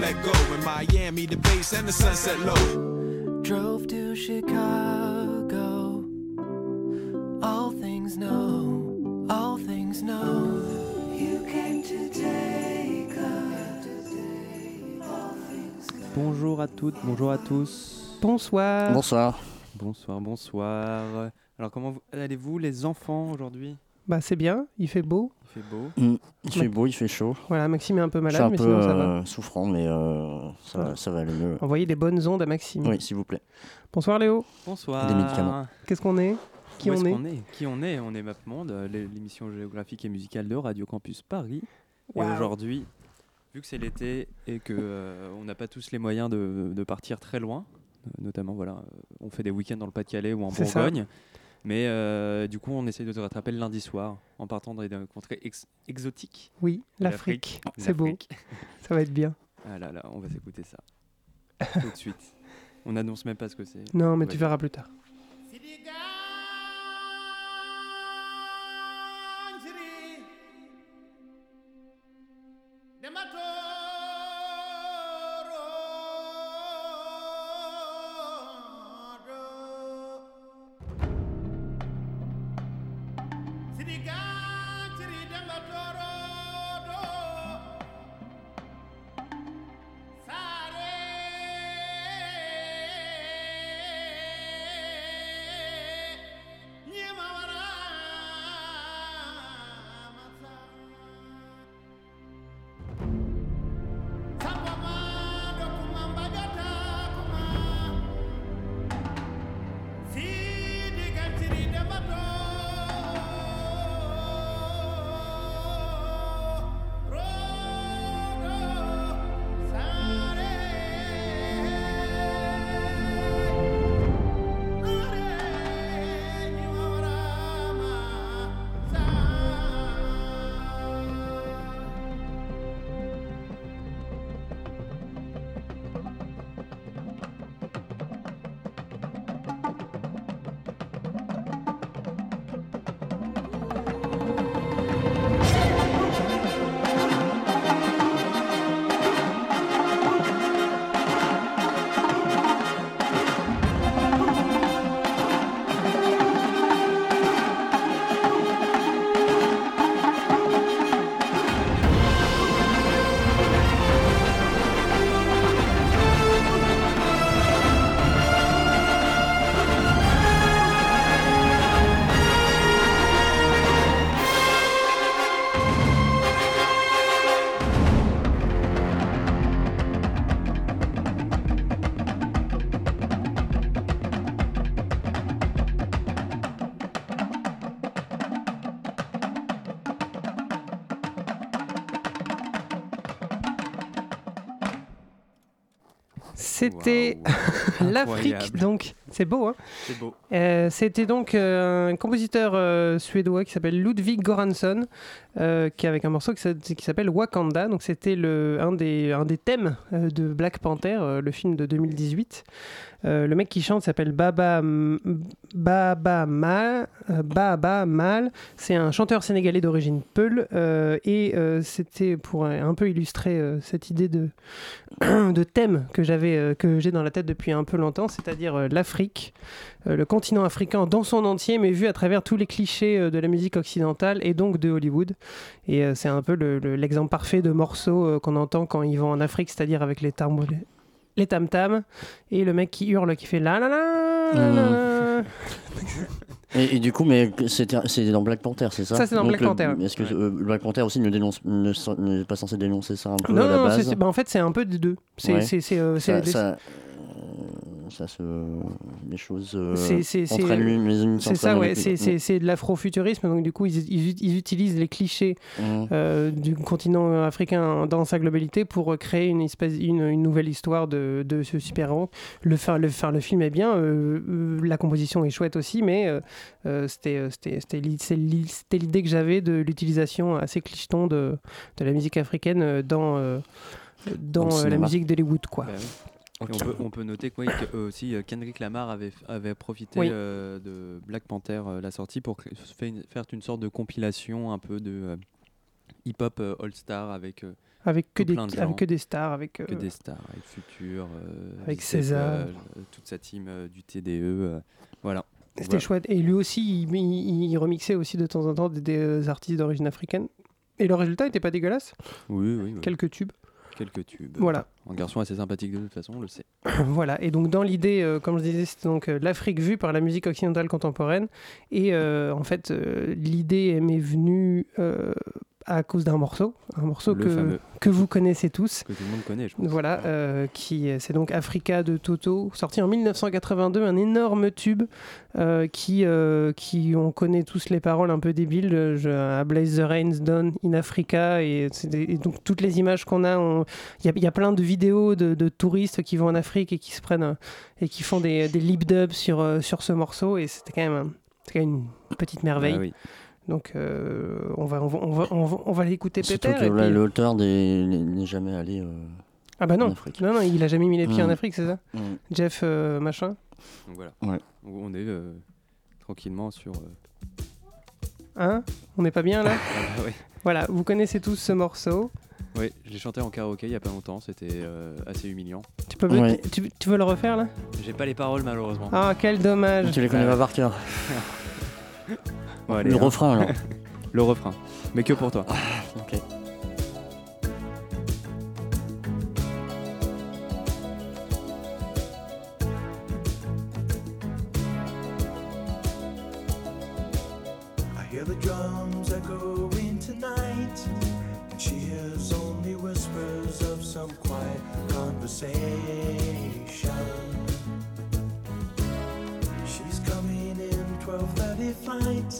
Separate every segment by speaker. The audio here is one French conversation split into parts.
Speaker 1: Let go. In Miami, the base and the sunset low.
Speaker 2: Drove to Chicago. All things know, all things know. You came to take
Speaker 3: Bonjour à toutes, bonjour à tous.
Speaker 4: Bonsoir.
Speaker 5: Bonsoir.
Speaker 3: Bonsoir, bonsoir. Alors comment vous- allez-vous les enfants aujourd'hui?
Speaker 4: Bah c'est bien, il fait beau.
Speaker 3: Il fait beau.
Speaker 5: Mm, Il fait beau, il fait chaud.
Speaker 4: Voilà, Maxime est un peu malade,
Speaker 5: un
Speaker 4: mais
Speaker 5: peu
Speaker 4: sinon ça va.
Speaker 5: euh, souffrant, mais euh, ça, va,
Speaker 4: Ouais.
Speaker 5: ça va aller mieux.
Speaker 4: Envoyez des bonnes ondes à Maxime.
Speaker 5: Oui, s'il vous plaît.
Speaker 4: Bonsoir Léo.
Speaker 3: Bonsoir.
Speaker 5: Des médicaments.
Speaker 4: Qu'est-ce qu'on est? Qui
Speaker 3: Où
Speaker 4: on est?
Speaker 3: qu'on est? Qui on est? On est MapMonde, euh, l'é- l'émission géographique et musicale de Radio Campus Paris. Et aujourd'hui, vu que c'est l'été et que euh, on n'a pas tous les moyens de, de partir très loin, euh, notamment voilà, euh, on fait des week-ends dans le Pas-de-Calais ou en
Speaker 4: ça.
Speaker 3: Mais euh, du coup, on essaye de se rattraper le lundi soir en partant dans des contrées ex- exotiques.
Speaker 4: Oui,
Speaker 3: L'Afrique.
Speaker 4: C'est beau, ça va être bien.
Speaker 3: Ah là là, on va s'écouter ça. Tout de suite. On n'annonce même pas ce que c'est.
Speaker 4: Non, mais tu verras plus tard. C'était l'Afrique, donc c'est beau. Hein
Speaker 3: C'est beau.
Speaker 4: Euh, C'était donc euh, un compositeur euh, suédois qui s'appelle Ludwig Göransson, euh, qui avec un morceau qui s'a- qui s'appelle Wakanda. Donc c'était un des un des thèmes de Black Panther, le film de 2018. Euh, le mec qui chante s'appelle Baba Baba Mal. Baba Mal. C'est un chanteur sénégalais d'origine Peul et c'était pour un, peu illustrer cette idée de de thème que j'avais que j'ai dans la tête depuis un peu longtemps, c'est-à-dire euh, l'Afrique, euh, le continent africain dans son entier, mais vu à travers tous les clichés euh, de la musique occidentale et donc de Hollywood. Et euh, c'est un peu le- le- l'exemple parfait de morceaux qu'on entend quand ils vont en Afrique, c'est-à-dire avec les tam les tam tam et le mec qui hurle qui fait la la la la la.
Speaker 5: Et, et du coup, mais c'est dans Black Panther, c'est ça?
Speaker 4: Ça, c'est dans
Speaker 5: Donc
Speaker 4: Black
Speaker 5: le-
Speaker 4: Panther.
Speaker 5: Est-ce que euh, Black Panther aussi ne dénonce, n'est pas censé dénoncer ça un peu
Speaker 4: Non,
Speaker 5: à la
Speaker 4: non,
Speaker 5: base?
Speaker 4: bah, en fait, c'est un peu des deux. C'est
Speaker 5: Ouais.
Speaker 4: euh,
Speaker 5: ça, ça, euh, ça se, les choses euh,
Speaker 4: C'est-
Speaker 5: entraînent l'une
Speaker 4: ça, ouais.
Speaker 5: avec
Speaker 4: C'est de l'afrofuturisme. Donc, du coup, ils, ils- ils utilisent les clichés
Speaker 5: Mhm.
Speaker 4: euh, du continent africain dans sa globalité pour créer une, espèce, une, une nouvelle histoire de, de ce super-héros. Le, faire, le, film est bien. euh, euh, la composition est chouette aussi, mais euh, euh, c'était euh, l'idée que j'avait de l'utilisation assez clicheton de, de la musique africaine euh, dans, euh, dans
Speaker 5: Dans le
Speaker 4: euh, la musique d'Hollywood, quoi.
Speaker 3: Bah. On, peut, on peut noter quoi, que, euh, aussi euh, Kendrick Lamar avait, avait profité
Speaker 4: Oui.
Speaker 3: euh, de Black Panther, euh, la sortie, pour faire une, faire une sorte de compilation un peu de hip-hop all-star avec
Speaker 4: Avec que, des,
Speaker 3: de
Speaker 4: avec que des stars, avec,
Speaker 3: que des stars, avec Future,
Speaker 4: Avec César.
Speaker 3: toute sa team du TDE. voilà.
Speaker 4: C'était
Speaker 3: Voilà.
Speaker 4: chouette. Et lui aussi, il, il- il remixait aussi de temps en temps des, des, artistes d'origine africaine. Et le résultat était pas dégueulasse.
Speaker 3: Oui, oui, oui.
Speaker 4: Quelques tubes.
Speaker 3: Quelques tubes.
Speaker 4: Voilà.
Speaker 3: Un garçon assez sympathique de toute façon, on le sait.
Speaker 4: voilà. Et donc dans l'idée, euh, comme je disais, c'était donc euh, l'Afrique vue par la musique occidentale contemporaine. Et euh, en fait, l'idée m'est venue à cause d'un morceau, un morceau
Speaker 3: Le
Speaker 4: que,
Speaker 3: fameux.
Speaker 4: que vous connaissez tous.
Speaker 3: Que tout le monde connaît, je pense.
Speaker 4: Voilà, euh, qui c'est donc Africa de Toto, sorti en 1982, un énorme tube euh, qui, euh, qui on connaît tous les paroles un peu débiles, je, à Blaze the Rains Done in Africa et, c'est des- et donc toutes les images qu'on a, il y, y a plein de vidéos de, de touristes qui vont en Afrique et qui se prennent et qui font des, des lip dubs sur sur ce morceau et c'était quand même un- c'est quand même une petite merveille.
Speaker 3: Ah oui.
Speaker 4: Donc euh, on va on va on va, on va, on va l'écouter
Speaker 5: Surtout
Speaker 4: pépère.
Speaker 5: que là,
Speaker 4: puis-
Speaker 5: l'auteur n'est jamais allé. euh,
Speaker 4: Ah bah
Speaker 5: en
Speaker 4: non,
Speaker 5: Afrique.
Speaker 4: non non, il a jamais mis les pieds en
Speaker 5: Mm.
Speaker 4: Afrique, c'est ça
Speaker 5: Mm.
Speaker 4: Jeff euh, machin.
Speaker 3: Donc voilà.
Speaker 5: Ouais.
Speaker 3: On est euh, tranquillement sur. euh,
Speaker 4: Hein On n'est pas bien là
Speaker 3: ah bah.
Speaker 4: Voilà, vous connaissez tous ce morceau.
Speaker 3: Oui, je l'ai chanté en karaoké il y a pas longtemps, c'était euh, assez humiliant.
Speaker 4: Tu, peux,
Speaker 5: Ouais.
Speaker 4: tu, tu veux le refaire là
Speaker 3: J'ai pas les paroles malheureusement.
Speaker 4: Ah, quel dommage.
Speaker 5: Tu les connais pas par cœur.
Speaker 3: Bon, allez,
Speaker 5: Le
Speaker 3: hein.
Speaker 5: refrain alors.
Speaker 3: Le refrain. Mais que pour toi.
Speaker 5: Ok.
Speaker 6: I hear the drums echoing tonight, and she hears only whispers of some quiet conversation. She's coming in 12:30 flight.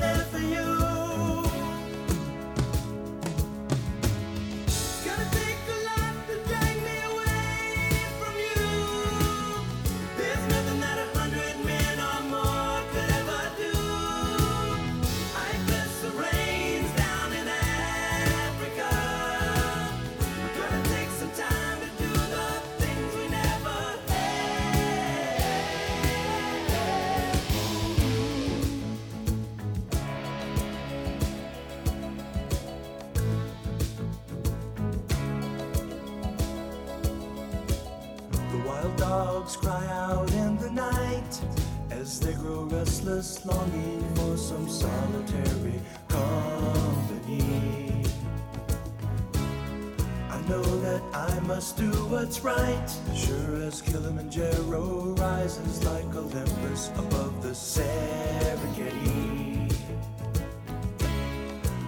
Speaker 6: do what's right, sure as Kilimanjaro rises like Olympus above the Serengeti.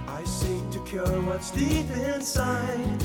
Speaker 6: I seek to cure what's deep inside,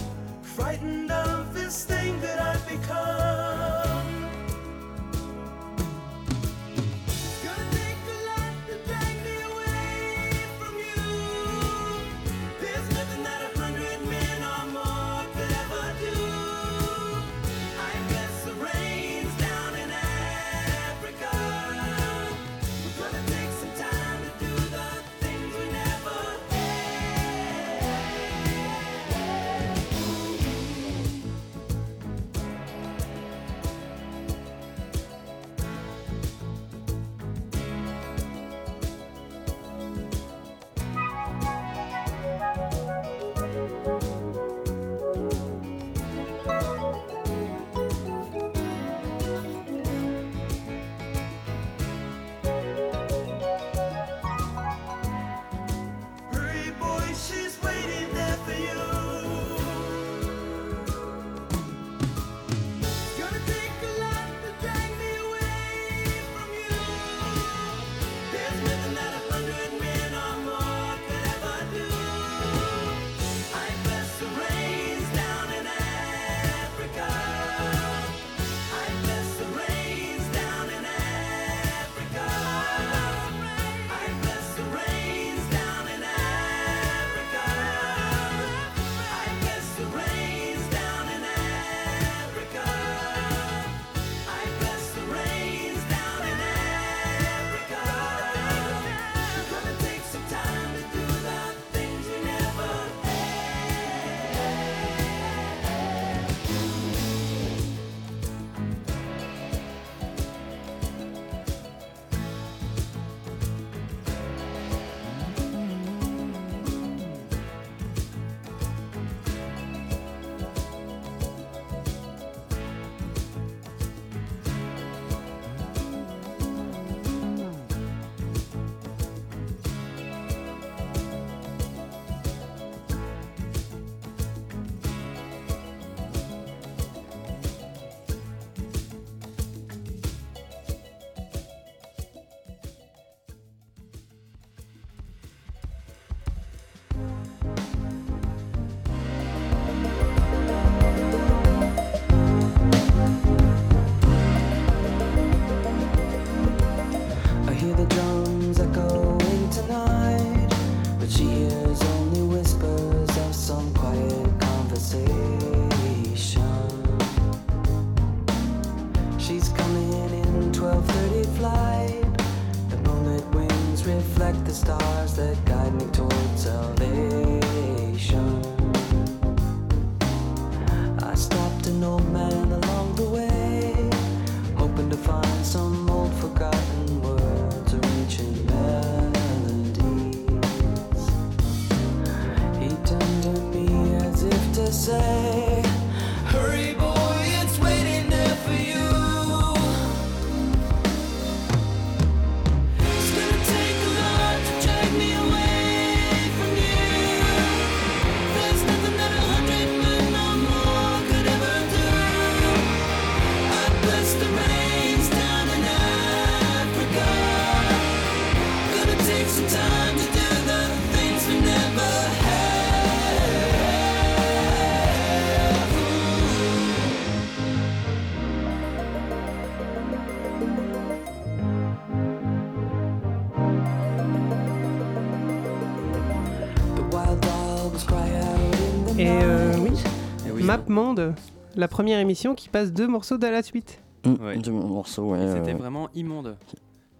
Speaker 4: Monde, la première émission qui passe deux morceaux de la suite.
Speaker 3: Ouais.
Speaker 5: Deux morceaux, ouais.
Speaker 3: C'était
Speaker 5: euh,
Speaker 3: vraiment immonde.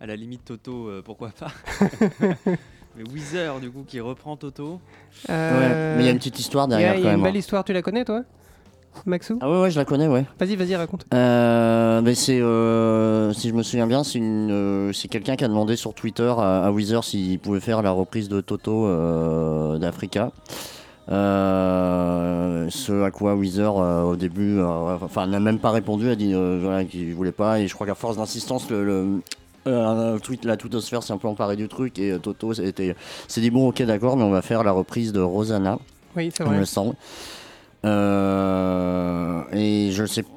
Speaker 3: À la limite, Toto, euh, pourquoi pas. Mais Weezer, du coup, qui reprend Toto.
Speaker 5: ouais. Mais il y a une petite histoire
Speaker 4: il y a-
Speaker 5: derrière
Speaker 4: il y
Speaker 5: quand
Speaker 4: a une
Speaker 5: même.
Speaker 4: belle histoire, tu la connais toi Maxou?
Speaker 5: Ah ouais, ouais, je la connais, ouais.
Speaker 4: Vas-y, vas-y, raconte.
Speaker 5: Euh, mais c'est, euh, si je me souviens bien, c'est une, euh, c'est quelqu'un qui a demandé sur Twitter à, à Weezer s'il pouvait faire la reprise de Toto euh, d'Africa. Euh, ce à quoi Weezer euh, au début, euh, enfin n'a même pas répondu, a dit voilà, qu'il voulait pas. Et je crois qu'à force d'insistance, le, euh, tweet, la twittosphère s'est un peu emparée du truc et Toto s'est dit bon ok d'accord, mais on va faire la reprise de Rosanna
Speaker 4: Oui, c'est
Speaker 5: il
Speaker 4: vrai.
Speaker 5: me semble. Et je sais pas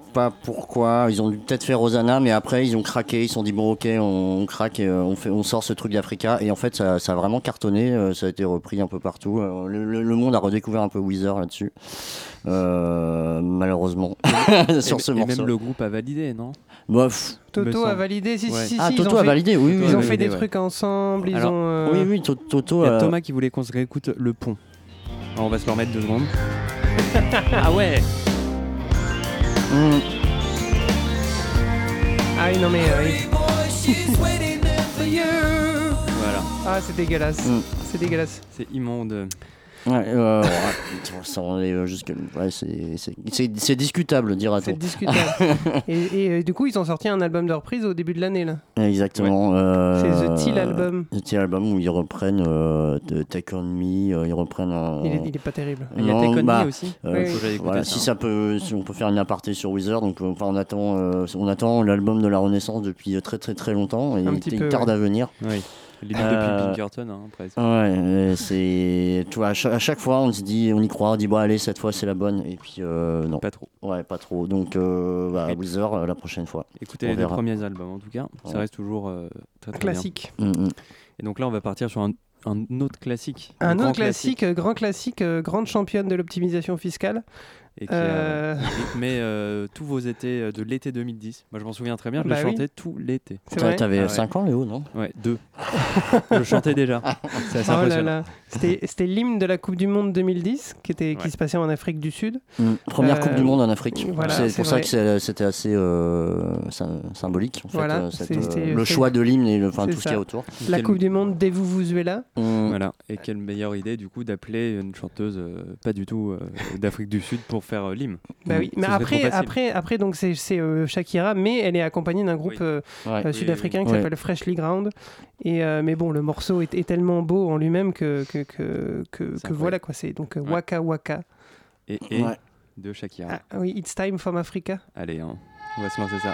Speaker 5: pourquoi, ils ont dû peut-être fait Rosanna, mais après ils ont craqué, ils se sont dit bon ok on, on craque et euh, on, fait, on sort ce truc d'Africa. Et en fait ça, ça a vraiment cartonné, euh, ça a été repris un peu partout. Euh, le, le- le monde a redécouvert un peu Weezer là-dessus, Euh, malheureusement, sur ce
Speaker 3: et
Speaker 5: morceau.
Speaker 3: même le groupe a validé, non?
Speaker 5: Bof.
Speaker 4: Toto a validé, si,
Speaker 3: Ouais.
Speaker 4: si, si,
Speaker 5: Ah Toto a
Speaker 4: fait-
Speaker 5: validé, oui, oui.
Speaker 4: Ils ont
Speaker 5: oui,
Speaker 4: fait des
Speaker 3: ouais.
Speaker 4: trucs ensemble, ils
Speaker 3: Alors,
Speaker 4: ont. euh,
Speaker 5: Oui, oui, To- Toto.
Speaker 3: Il y a
Speaker 5: euh,
Speaker 3: Thomas qui voulait qu'on se réécoute le pont. Alors, on va se le remettre deux secondes. ah ouais
Speaker 5: hmm.
Speaker 4: Ah oui, non mais. euh, oui.
Speaker 3: Voilà,
Speaker 4: Ah, c'est dégueulasse.
Speaker 5: Mm.
Speaker 4: C'est dégueulasse.
Speaker 3: c'est immonde.
Speaker 5: Ouais, euh, c'est- discutable, dira-t-on.
Speaker 4: C'est discutable. et, et, euh, du coup, ils ont sorti un album de reprise au début de l'année là.
Speaker 5: Exactement. euh,
Speaker 4: C'est The Till Album.
Speaker 5: The Till Album où ils reprennent euh, de Take On Me, euh, ils reprennent un.
Speaker 4: Il, est, il est pas terrible.
Speaker 3: Il y a
Speaker 5: Non,
Speaker 3: Take On Me
Speaker 5: bah,
Speaker 3: aussi.
Speaker 5: euh,
Speaker 4: Oui,
Speaker 5: voilà,
Speaker 3: ça,
Speaker 5: si
Speaker 3: hein.
Speaker 5: ça peut, si on peut faire une aparté sur Weezer, donc enfin, on attend, euh, on attend l'album de la Renaissance depuis très très très longtemps et
Speaker 4: Un
Speaker 5: il,
Speaker 4: petit
Speaker 5: il
Speaker 4: peu,
Speaker 5: tarde
Speaker 4: ouais.
Speaker 5: à venir.
Speaker 3: Oui. Limite
Speaker 5: Euh,
Speaker 3: depuis Pinkerton, hein, presque.
Speaker 5: Ouais, c'est, tu vois, à chaque, à chaque fois on se dit, on y croit, on dit bon allez cette fois c'est la bonne et puis euh, non,
Speaker 3: Pas trop.
Speaker 5: ouais pas trop. Donc euh, bah, Weezer euh, la prochaine fois.
Speaker 3: Écoutez
Speaker 5: On
Speaker 3: les deux premiers albums en tout cas. Ça reste toujours euh, très très
Speaker 4: Classique.
Speaker 5: Mm, mm.
Speaker 3: Et donc là, on va partir sur un, un autre classique.
Speaker 4: Un autre classique, euh, grand classique, euh, grande championne de l'optimisation fiscale.
Speaker 3: Et qui
Speaker 4: Euh,
Speaker 3: a rythmé euh, tous vos étés euh, de l'été 2010. Moi, je m'en souviens très bien, je
Speaker 4: Bah
Speaker 3: le
Speaker 4: oui.
Speaker 3: chantais tout l'été.
Speaker 4: C'est
Speaker 5: T'a-
Speaker 4: vrai
Speaker 5: T'avais
Speaker 3: Ah ouais.
Speaker 5: 5 ans Léo, non?
Speaker 3: Ouais, deux. je chantais déjà. C'est assez
Speaker 4: Oh là
Speaker 3: impressionnant.
Speaker 4: là. C'était c'était l'hymne de la Coupe du Monde 2010 qui, était, qui
Speaker 3: Ouais.
Speaker 4: se passait en Afrique du Sud.
Speaker 5: Mm. Première
Speaker 4: Euh,
Speaker 5: Coupe du Monde en Afrique.
Speaker 4: voilà,
Speaker 5: c'est
Speaker 4: c'est
Speaker 5: pour ça que c'est- c'était assez euh, sy- symbolique. En fait,
Speaker 4: Voilà,
Speaker 5: euh, cette,
Speaker 4: c'est-
Speaker 5: euh,
Speaker 4: c'est-
Speaker 5: le choix de l'hymne et le, tout ce qu'il y a autour.
Speaker 4: La
Speaker 3: Quel-
Speaker 4: Coupe du Monde dès vous vous là.
Speaker 5: Mm.
Speaker 3: Voilà. Et quelle meilleure idée du coup d'appeler une chanteuse pas du tout d'Afrique du Sud pour faire euh, l'hymne.
Speaker 4: Bah oui, mais après, après, après donc c'est c'est, euh, Shakira, mais elle est accompagnée d'un groupe
Speaker 3: Oui.
Speaker 4: euh,
Speaker 5: Ouais.
Speaker 4: euh, sud-africain qui
Speaker 5: oui.
Speaker 4: s'appelle Freshly Ground. Et euh, mais bon, le morceau est, est tellement beau en lui-même que que, que, que- voilà quoi. C'est donc euh,
Speaker 3: Ouais.
Speaker 4: Waka Waka.
Speaker 3: Et, et
Speaker 5: Ouais.
Speaker 3: de Shakira.
Speaker 4: Ah oui, It's Time from Africa.
Speaker 3: Allez, hein, on va se lancer ça.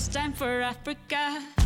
Speaker 7: this time for Africa.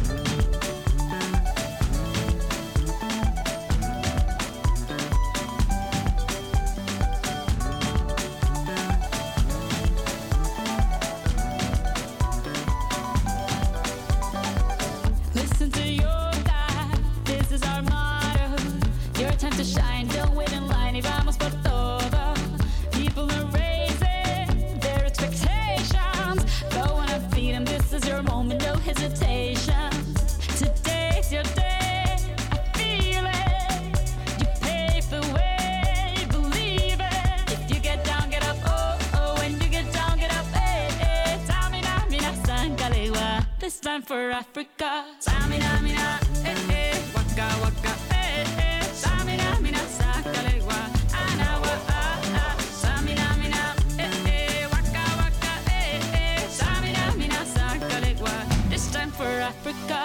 Speaker 8: for Africa. Samina, mina, eh, eh, waka, waka, eh, eh. Samina, mina, sakalewa, anawa, ah, ah. Samina, mina, eh, eh, waka, waka, eh, eh. Samina, mina, sakalewa. This time for Africa.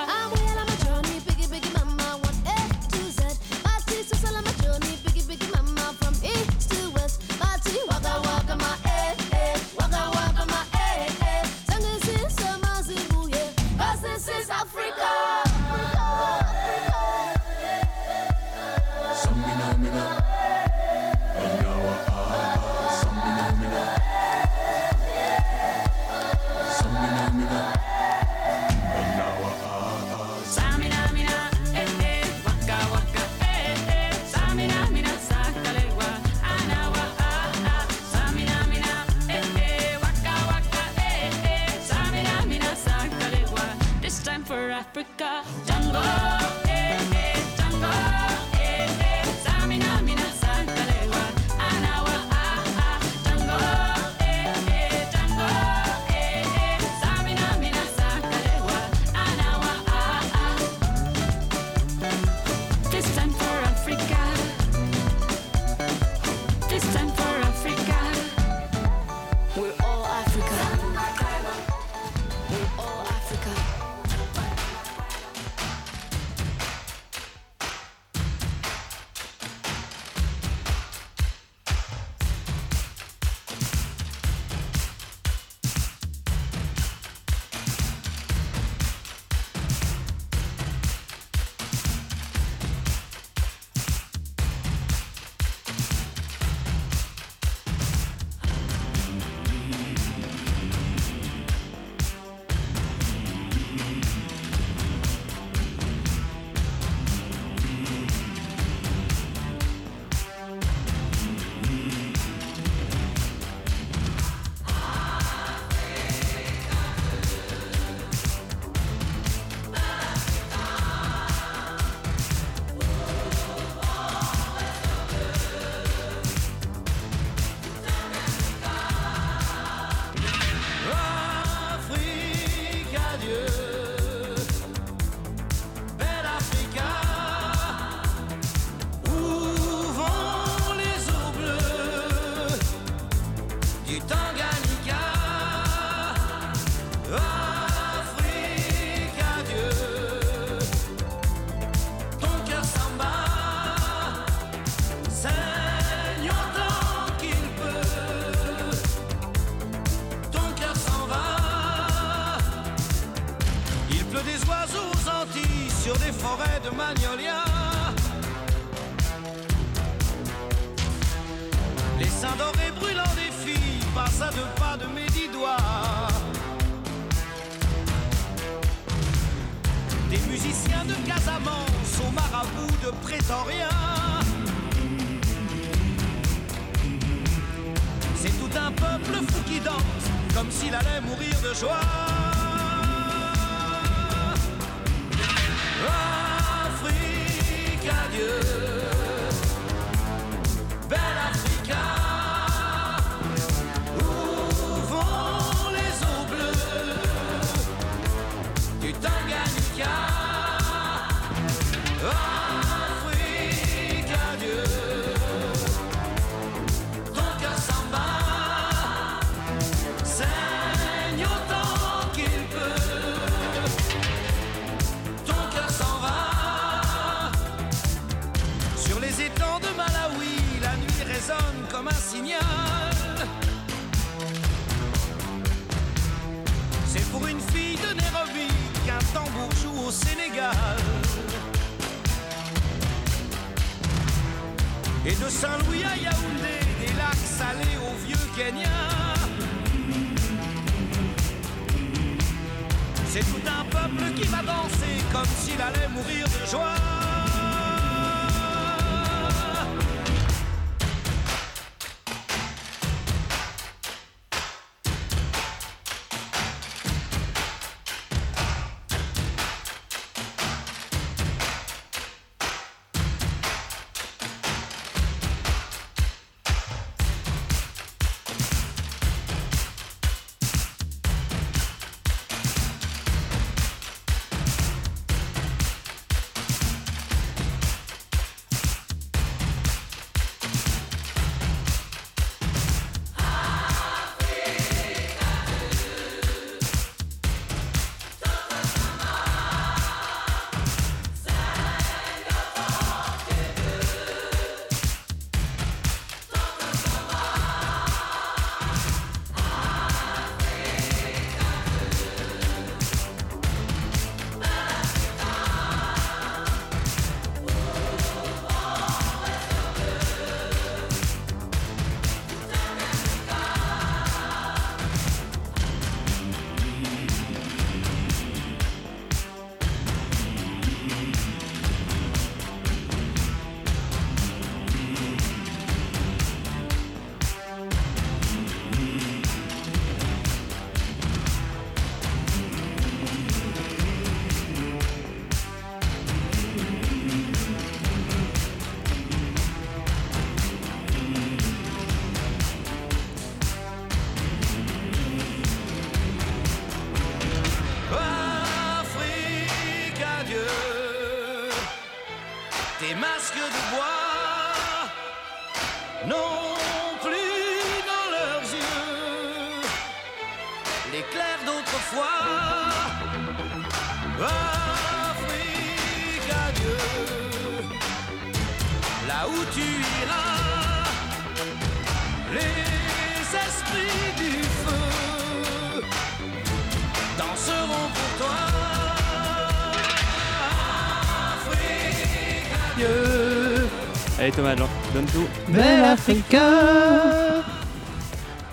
Speaker 3: Thomas, donne tout.
Speaker 4: Belle Africa,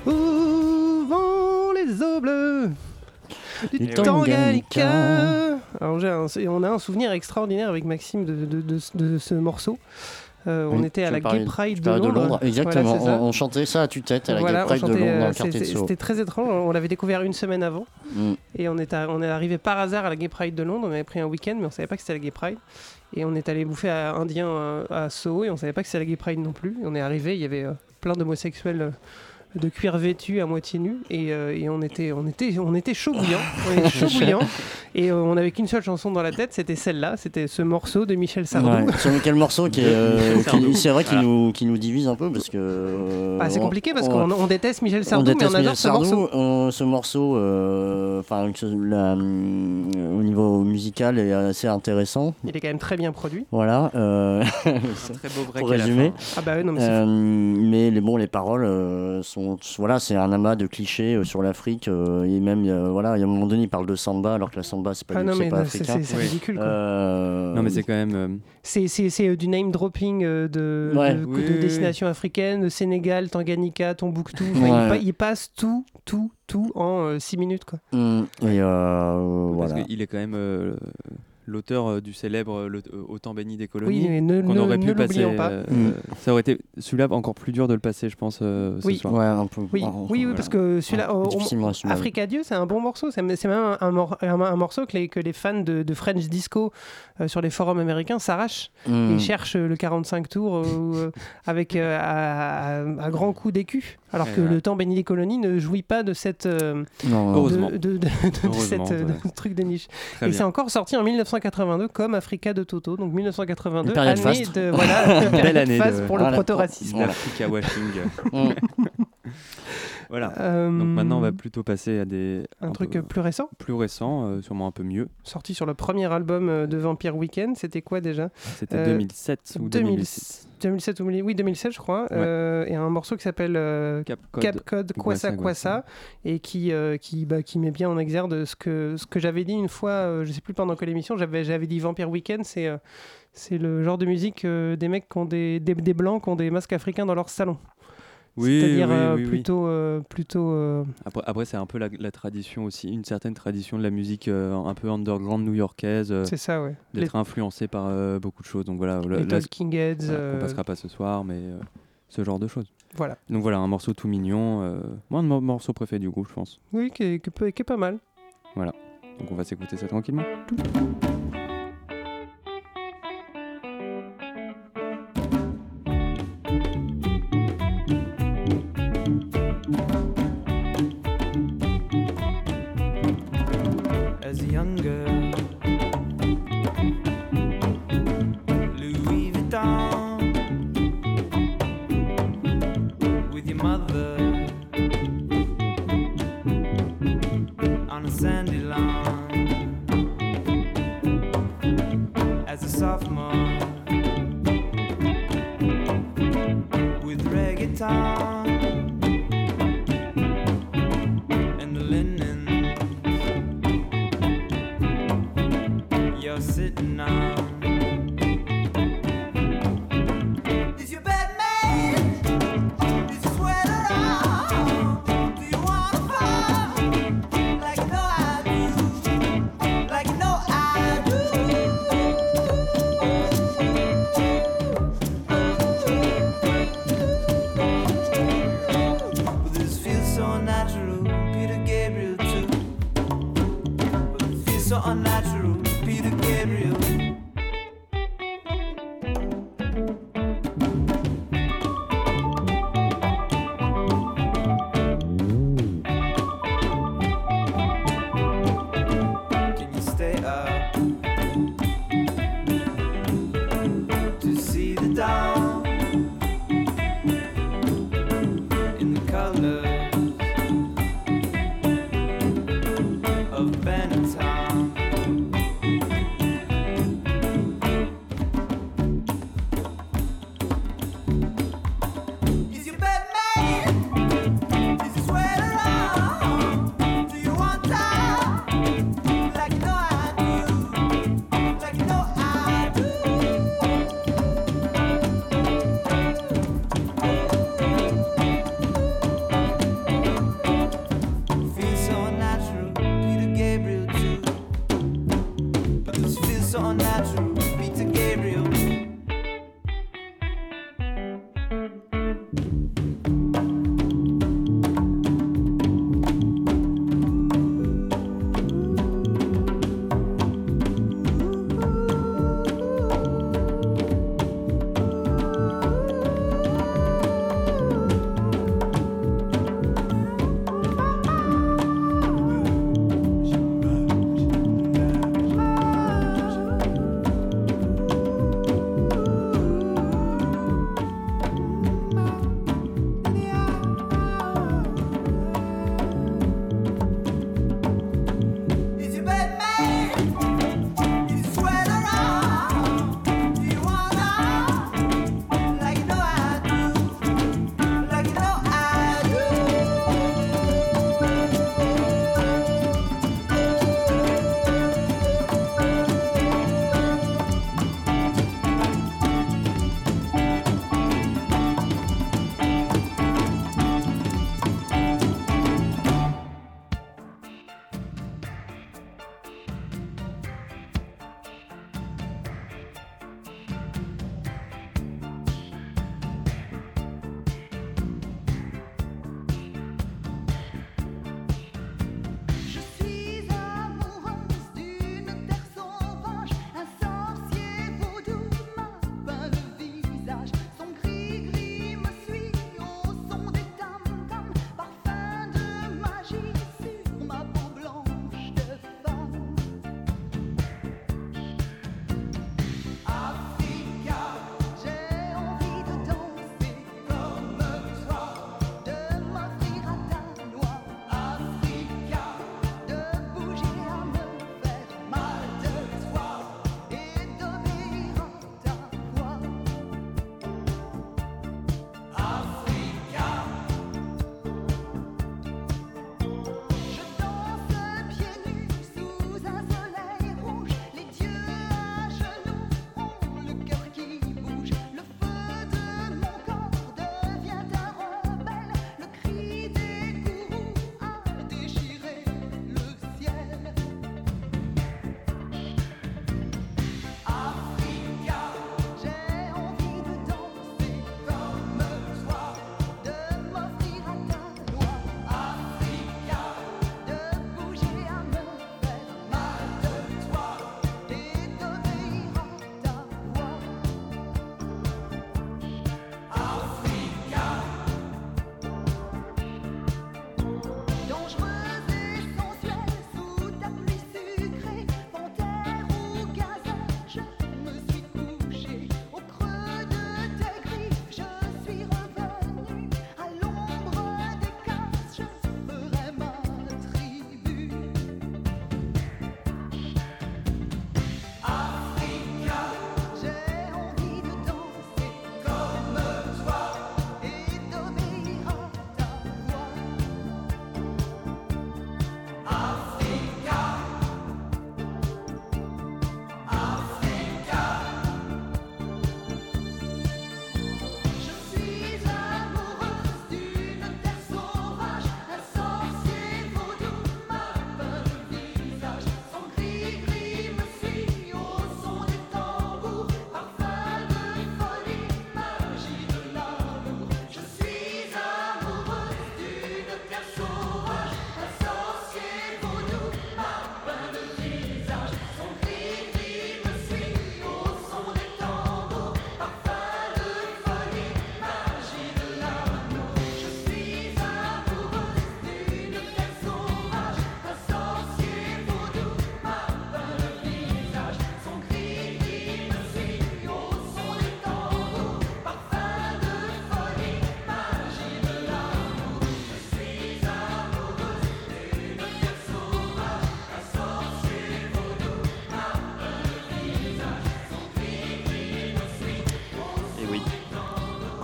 Speaker 4: où vont les eaux bleues du Tanganyika. Alors, j'ai un- et on a un souvenir extraordinaire avec Maxime de, de- de- de ce morceau. Euh, on
Speaker 5: Oui,
Speaker 4: était à la Gay Pride de
Speaker 5: parlais
Speaker 4: Londres.
Speaker 5: Exactement,
Speaker 4: Voilà,
Speaker 5: on, on chantait ça à tue-tête à la
Speaker 4: Voilà,
Speaker 5: Gay Pride de Londres dans
Speaker 4: euh,
Speaker 5: le quartier de
Speaker 4: c'était-
Speaker 5: Sceaux.
Speaker 4: C'était très étrange. On l'avait découvert une semaine avant.
Speaker 5: Mm.
Speaker 4: Et on est, à- on est arrivé par hasard à la Gay Pride de Londres. On avait pris un week-end, mais on savait pas que c'était la Gay Pride. Et on est allé bouffer à Indien à, à Soho et on savait pas que c'était la Gay Pride non plus. Et on est arrivé, il y avait euh, plein d'homosexuels euh, de cuir vêtus à moitié et, euh, et on était on était on était chaud bouillant on était chaud bouillant et euh, on avait qu'une seule chanson dans la tête c'était celle-là c'était ce morceau de Michel Sardou
Speaker 5: Ouais, sur quel morceau qui est, euh,
Speaker 3: Sardou.
Speaker 5: c'est vrai qu'il
Speaker 3: Voilà.
Speaker 5: nous, qui nous divise un peu parce que euh,
Speaker 4: Ah, c'est
Speaker 5: on-
Speaker 4: compliqué parce
Speaker 5: on-
Speaker 4: qu'on on déteste Michel
Speaker 5: on
Speaker 4: Sardou mais
Speaker 5: déteste
Speaker 4: on adore
Speaker 5: Michel
Speaker 4: ce
Speaker 5: Sardou,
Speaker 4: morceau
Speaker 5: on- ce morceau, enfin, au niveau musical est assez intéressant.
Speaker 4: il est quand même très bien produit
Speaker 5: Voilà. euh,
Speaker 3: Un très beau break
Speaker 5: pour résumer.
Speaker 4: ah bah ouais, non mais c'est
Speaker 5: Euh, mais les, bon, les paroles euh, Voilà, c'est un amas de clichés euh, sur l'Afrique. euh, et même, il y a- voilà, il y a un moment donné, il parle de samba alors que la samba, c'est pas,
Speaker 4: ah
Speaker 5: du-
Speaker 4: non
Speaker 5: c'est
Speaker 4: mais
Speaker 5: pas
Speaker 4: non,
Speaker 5: africain.
Speaker 4: c'est-
Speaker 3: Oui.
Speaker 4: ridicule quoi.
Speaker 5: Euh,
Speaker 3: Non mais c'est quand même... euh,
Speaker 4: C'est- C'est c'est, euh, du name dropping euh, de,
Speaker 5: Ouais.
Speaker 4: de,
Speaker 3: Oui,
Speaker 4: de
Speaker 3: oui,
Speaker 4: destinations africaines, de Sénégal, Tanganyika, Tombouctou. Enfin, il,
Speaker 5: Ouais.
Speaker 4: il passe tout, tout, tout en 6 minutes. Quoi.
Speaker 5: et euh,
Speaker 3: Parce
Speaker 5: voilà.
Speaker 3: qu'il est quand même euh, l'auteur euh, du célèbre euh, le- euh, Autant béni des colonies.
Speaker 4: Oui, mais ne,
Speaker 3: qu'on
Speaker 4: ne,
Speaker 3: aurait
Speaker 4: ne
Speaker 3: pu passer. euh,
Speaker 5: Mm.
Speaker 3: Ça aurait été celui-là encore plus dur de le passer, je pense, euh, ce
Speaker 4: Oui.
Speaker 3: soir.
Speaker 5: Ouais, un peu.
Speaker 4: Oui, oui, parce que celui-là, oh, on-
Speaker 5: Difficilement assumable.
Speaker 4: Africa Dieu, c'est un bon morceau. C'est même un, un mor- un- un morceau que les, que les fans de, de French Disco euh, sur les forums américains s'arrachent
Speaker 5: Hum.
Speaker 4: et cherchent le 45 tours avec euh, à, à- à grand coup d'écu. Alors que le temps béni des colonies ne jouit pas de cette. euh,
Speaker 5: Non, non.
Speaker 3: Heureusement.
Speaker 4: de, de- de- de
Speaker 3: Heureusement,
Speaker 4: cette, euh,
Speaker 3: ouais.
Speaker 4: truc de niche.
Speaker 3: Très
Speaker 4: et c'est encore sorti en 1982 comme Africa de Toto. Donc 1982,
Speaker 5: Une période
Speaker 4: année
Speaker 5: faste.
Speaker 4: de voilà,
Speaker 3: Belle année
Speaker 4: faste
Speaker 3: de-
Speaker 4: pour
Speaker 5: Voilà.
Speaker 4: le proto-racisme.
Speaker 5: Voilà.
Speaker 3: L'Africa washing.
Speaker 5: Hum.
Speaker 3: voilà.
Speaker 4: Euh,
Speaker 3: Donc maintenant, on va plutôt passer à des
Speaker 4: un, truc
Speaker 3: peu
Speaker 4: plus récent,
Speaker 3: plus récents, euh, sûrement un peu mieux.
Speaker 4: sorti sur le premier album de Vampire Weekend. C'était quoi déjà?
Speaker 3: C'était
Speaker 4: Euh,
Speaker 3: 2007 ou 2006.
Speaker 4: 2007 ou 2000 oui 2007 je crois. Euh, et un morceau qui s'appelle euh,
Speaker 3: Cap Code.
Speaker 4: Cap Code Kwasa
Speaker 3: Kwasa
Speaker 4: et qui, euh, qui, bah, qui met bien en exergue ce que, ce que j'avais dit une fois, je sais plus pendant quelle émission, j'avais, j'avais dit Vampire Weekend, c'est, c'est le genre de musique des mecs qui ont des, des, des blancs qui ont des masques africains dans leur salon.
Speaker 3: Oui,
Speaker 4: C'est-à-dire
Speaker 3: oui,
Speaker 4: euh,
Speaker 3: oui,
Speaker 4: plutôt, euh, plutôt euh,
Speaker 3: Après, après, c'est un peu la, la tradition aussi, une certaine tradition de la musique un peu underground new-yorkaise,
Speaker 4: c'est ça ouais. Les,
Speaker 3: d'être influencé par beaucoup de choses. Donc voilà, là,
Speaker 4: les
Speaker 3: là,
Speaker 4: Talking Heads,
Speaker 3: voilà, on passera pas ce soir, mais ce genre de choses.
Speaker 4: voilà.
Speaker 3: Donc voilà, un morceau tout mignon. euh, moi, un morceaux préférés du groupe, je pense.
Speaker 4: Oui, qui est, qui est- qui est pas mal.
Speaker 3: Donc on va s'écouter ça tranquillement.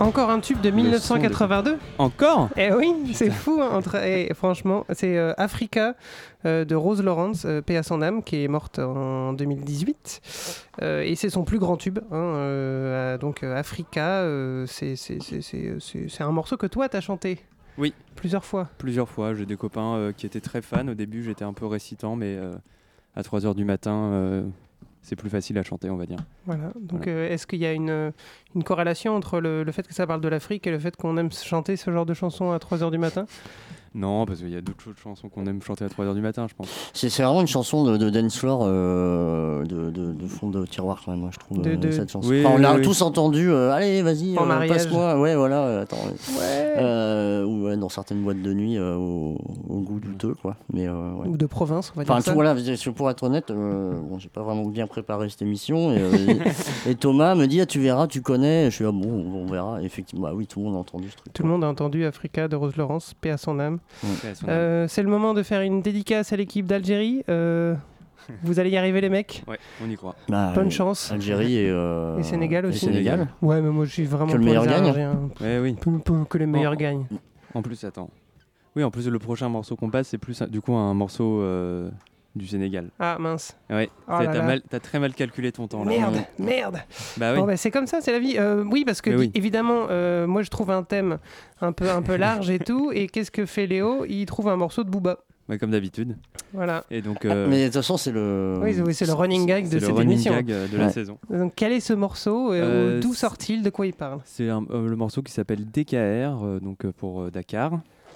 Speaker 4: Encore un tube de
Speaker 3: Le son de-
Speaker 4: 1982
Speaker 3: Encore
Speaker 4: Eh oui, c'est fou. hein, entre... et franchement, c'est euh, Africa euh, de Rose Lawrence, euh, paix à son âme, qui est morte en 2018. Euh, et c'est son plus grand tube. hein, donc Africa, c'est- un morceau que toi, t'as chanté.
Speaker 3: Oui.
Speaker 4: Plusieurs fois.
Speaker 3: Plusieurs fois. J'ai des copains qui étaient très fans. Au début, j'étais un peu récitant, mais à 3h du matin, c'est plus facile à chanter, on va dire.
Speaker 4: Voilà. Donc,
Speaker 3: Voilà.
Speaker 4: euh, est-ce qu'il y a une, une corrélation entre le, le fait que ça parle de l'Afrique et le fait qu'on aime chanter ce genre de chansons à 3h du matin?
Speaker 3: Non, parce qu'il y a d'autres chansons qu'on aime chanter à 3h du matin, je pense.
Speaker 5: C'est c'est vraiment une chanson de, de dance floor euh, de, de- de fond de tiroir quand même, moi, je trouve,
Speaker 4: De-
Speaker 5: euh,
Speaker 4: de-
Speaker 5: cette chanson.
Speaker 3: Oui,
Speaker 5: Enfin, on l'a
Speaker 3: oui.
Speaker 5: tous entendu, euh, allez, vas-y,
Speaker 4: En
Speaker 5: euh, passe-moi. Ouais, voilà, attends.
Speaker 4: Ouais.
Speaker 5: Euh, ou ouais, dans certaines boîtes de nuit euh, au, au goût douteux, quoi. Mais, euh, ouais.
Speaker 4: Ou de province, on va dire
Speaker 5: Enfin,
Speaker 4: ça.
Speaker 5: tout, voilà, pour être honnête, euh, bon, j'ai pas vraiment bien préparé cette émission. Et, euh, et- et Thomas me dit ah, Tu verras, tu connais. Je suis ah, bon, on verra. Et effectivement, bah oui, tout le monde a entendu ce truc.
Speaker 4: Tout le monde a entendu Africa de Rose Laurence, paix à son âme. Euh, c'est le moment de faire une dédicace à l'équipe d'Algérie. Euh, vous allez y arriver, les mecs
Speaker 3: Ouais, on y croit.
Speaker 5: Bah,
Speaker 4: Bonne
Speaker 5: euh,
Speaker 4: chance.
Speaker 5: Algérie et, euh,
Speaker 4: Et Sénégal aussi.
Speaker 5: Sénégal.
Speaker 4: Ouais, mais moi je suis vraiment
Speaker 5: Que le
Speaker 4: pour les
Speaker 5: meilleur gagne.
Speaker 3: Ouais, oui.
Speaker 4: Que les meilleurs gagnent.
Speaker 3: En plus, attends. Oui, en plus, le prochain morceau qu'on passe, c'est plus un- du coup un morceau euh, du Sénégal.
Speaker 4: Ah mince.
Speaker 3: Ouais,
Speaker 4: Oh
Speaker 3: t'as
Speaker 4: là.
Speaker 3: mal- t'as très mal calculé ton temps là.
Speaker 4: Merde, merde.
Speaker 3: Bah oui.
Speaker 4: Bon, bah, c'est comme ça, c'est la vie. Euh, oui, parce que
Speaker 3: oui.
Speaker 4: évidemment, euh, moi je trouve un thème un peu, un peu large et tout. Et qu'est-ce que fait Léo? Il trouve un morceau de Booba.
Speaker 3: Ouais, comme d'habitude.
Speaker 4: Voilà.
Speaker 3: Et donc, euh,
Speaker 5: Mais de toute façon, c'est le.
Speaker 4: Oui, oui, c'est le running gag de cette
Speaker 3: running
Speaker 4: émission.
Speaker 3: gag de la saison.
Speaker 4: Donc quel est ce morceau? Euh,
Speaker 3: Euh,
Speaker 4: D'où sort-il? De quoi il parle?
Speaker 3: C'est un- euh, le morceau qui s'appelle DKR, euh, donc euh, pour euh, Dakar.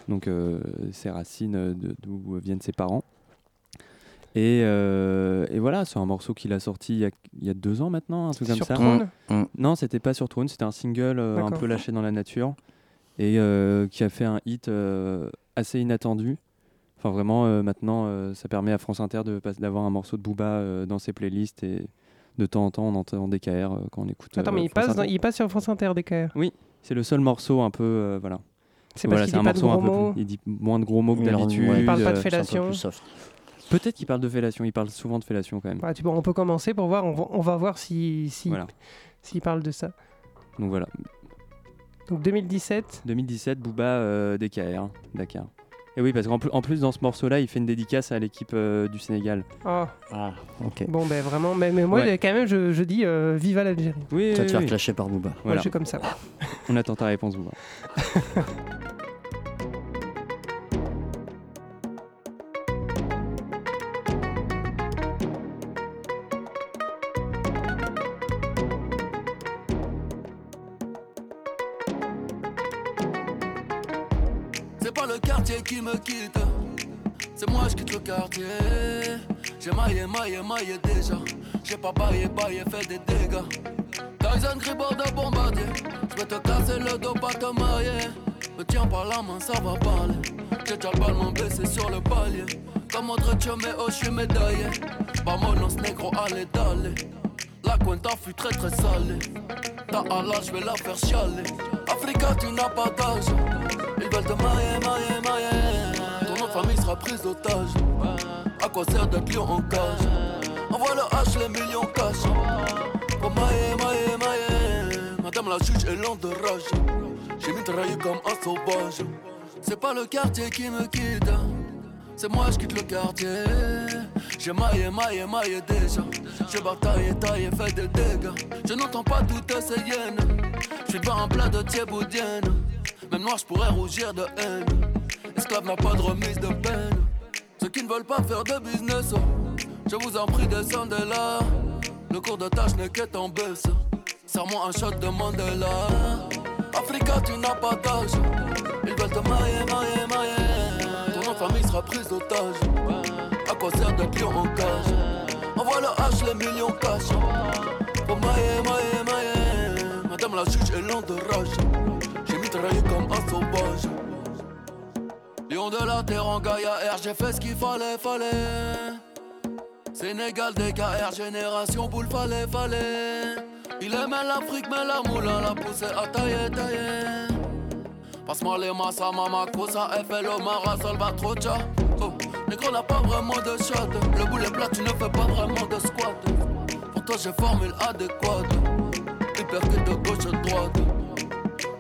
Speaker 3: Donc euh, ses racines euh, d'où viennent ses parents. Et, euh, et voilà, c'est un morceau qu'il a sorti il y a, il y a deux ans maintenant, un truc comme
Speaker 4: Sur
Speaker 3: ça.
Speaker 4: Trône
Speaker 3: Non, c'était pas sur Trône, c'était un single euh, un peu lâché dans la nature et euh, qui a fait un hit euh, assez inattendu. Enfin, vraiment, euh, maintenant, euh, ça permet à France Inter d'avoir un morceau de Booba euh, dans ses playlists et de temps en temps, on entend DKR euh, quand on écoute.
Speaker 4: Attends,
Speaker 3: euh,
Speaker 4: mais il passe, dans- il passe sur France Inter, DKR.
Speaker 3: C'est le seul morceau un peu. euh, voilà.
Speaker 4: C'est
Speaker 3: Voilà,
Speaker 4: parce qu'il
Speaker 3: c'est
Speaker 4: dit
Speaker 3: un
Speaker 4: pas de
Speaker 3: morceau
Speaker 4: gros
Speaker 3: un peu
Speaker 4: mots.
Speaker 3: plus- Il dit moins de gros mots que d'habitude.
Speaker 5: ouais.
Speaker 4: Il parle pas de
Speaker 5: C'est un peu
Speaker 4: fellation.
Speaker 3: Peut-être qu'il parle de fellation. Il parle souvent de fellation quand même.
Speaker 4: Ouais, tu vois, on peut commencer pour voir. On va, on va voir s'il si,
Speaker 3: Voilà.
Speaker 4: s'il parle de ça.
Speaker 3: Donc voilà.
Speaker 4: Donc 2017.
Speaker 3: 2017, Booba euh, DKR, Dakar. Et oui, parce qu'en plus, en plus, dans ce morceau-là, il fait une dédicace à l'équipe euh, du Sénégal.
Speaker 4: Oh,
Speaker 5: Ah, ok.
Speaker 4: bon, ben vraiment. Mais, mais moi,
Speaker 3: Ouais.
Speaker 4: quand même, je, je dis euh, viva l'Algérie.
Speaker 3: Oui,
Speaker 5: Tu vas
Speaker 3: oui,
Speaker 5: te faire
Speaker 3: oui.
Speaker 5: clasher par Booba.
Speaker 4: Moi, je suis comme ça.
Speaker 3: On attend ta réponse, Booba.
Speaker 2: J'ai maillé, maillé, maillé déjà. J'ai pas baillé, baillé, fait des dégâts. Tyson Gribord de bombardier. Je vais te casser le dos, pas te marier. Me tiens par la main, ça va parler. J'ai déjà le ballon blessé sur le palier. Comme Modric, mais oh, je suis médaillé. Vamonos negro, allez, d'aller. La cuenta fut très très salée. Ta Allah, je vais la faire chialer. Africa, tu n'as pas d'âge. Ils veulent te mailler, mailler, mailler. Famille sera prise d'otage. À quoi sert d'être lion en cage? Envoie le H, les millions cash. Pour mailler, mailler, mailler. Madame la juge est lente de rage. J'ai mitraillé comme un sauvage. C'est pas le quartier qui me quitte. C'est moi, je quitte le quartier. J'ai maillé, maillé, maillé déjà. J'ai bataillé, taillé, fait des dégâts. Je n'entends pas toutes ces hyènes. Je suis pas un plat de thieboudienne. Même noir, je pourrais rougir de haine. Esclave n'a pas de remise de peine. Ceux qui ne veulent pas faire de business, je vous en prie, descendez là. Le cours de tâche n'est qu'être en baisse. Serre-moi un shot de Mandela. Africa, tu n'as pas d'âge. Ils veulent te mailler, mailler, mailler. Ton nom de famille sera prise d'otage. À quoi sert d'être lion en cage? Envoie le H, les millions cash. Pour mailler, mailler, mailler. Madame la juge est lente de rage. J'ai mitraillé comme un sauvage. Lion de la terre en Gaïa R, j'ai fait ce qu'il fallait, fallait. Sénégal, DKR, génération boule, fallait, fallait. Il aimait l'Afrique, mais la moulin l'a poussé à tailler, tailler. Passe-moi les massas, mama, cosa, FLO, Mara, Salvatrocha. Oh, négro n'a pas vraiment de shot. Le boulet plat, tu ne fais pas vraiment de squat. Pour toi, j'ai formule adéquate. Hyper que de gauche à droite.